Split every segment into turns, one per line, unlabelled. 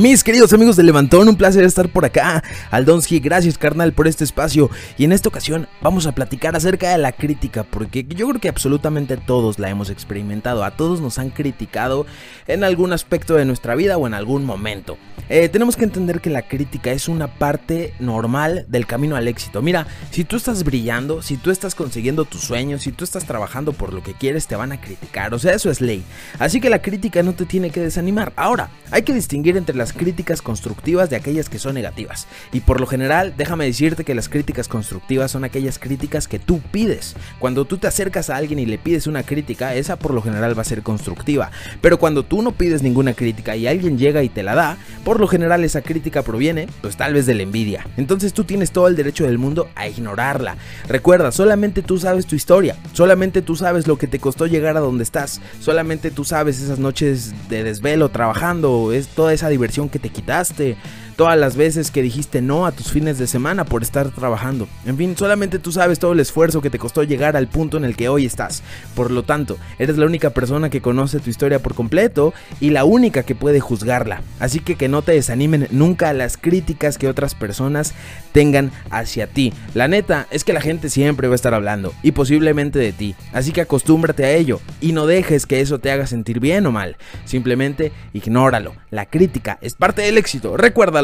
Mis queridos amigos de Levantón, un placer estar por acá. Aldonsky, gracias carnal por este espacio. Y en esta ocasión vamos a platicar acerca de la crítica, porque yo creo que absolutamente todos la hemos experimentado. A todos nos han criticado en algún aspecto de nuestra vida o en algún momento. Eh, tenemos que entender que la crítica es una parte normal del camino al éxito. Mira, si tú estás brillando, si tú estás consiguiendo tus sueños, si tú estás trabajando por lo que quieres, te van a criticar. O sea, eso es ley. Así que la crítica no te tiene que desanimar. Ahora, hay que distinguir entre las críticas constructivas de aquellas que son negativas. Y por lo general, déjame decirte que las críticas constructivas son aquellas críticas que tú pides. Cuando tú te acercas a alguien y le pides una crítica, esa por lo general va a ser constructiva. Pero cuando tú no pides ninguna crítica y alguien llega y te la da, por lo general esa crítica proviene, pues tal vez de la envidia. Entonces tú tienes todo el derecho del mundo a ignorarla. Recuerda, solamente tú sabes tu historia, solamente tú sabes lo que te costó llegar a donde estás, solamente tú sabes esas noches de desvelo trabajando, es toda esa diversión que te quitaste, todas las veces que dijiste no a tus fines de semana por estar trabajando. En fin, solamente tú sabes todo el esfuerzo que te costó llegar al punto en el que hoy estás. Por lo tanto, eres la única persona que conoce tu historia por completo y la única que puede juzgarla. Así que que no te desanimen nunca las críticas que otras personas tengan hacia ti. La neta es que la gente siempre va a estar hablando y posiblemente de ti. Así que acostúmbrate a ello y no dejes que eso te haga sentir bien o mal. Simplemente ignóralo. La crítica es parte del éxito.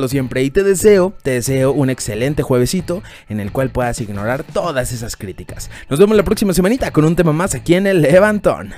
Siempre y te deseo, te deseo un excelente juevesito en el cual puedas ignorar todas esas críticas. Nos vemos la próxima semanita con un tema más aquí en el Levantón.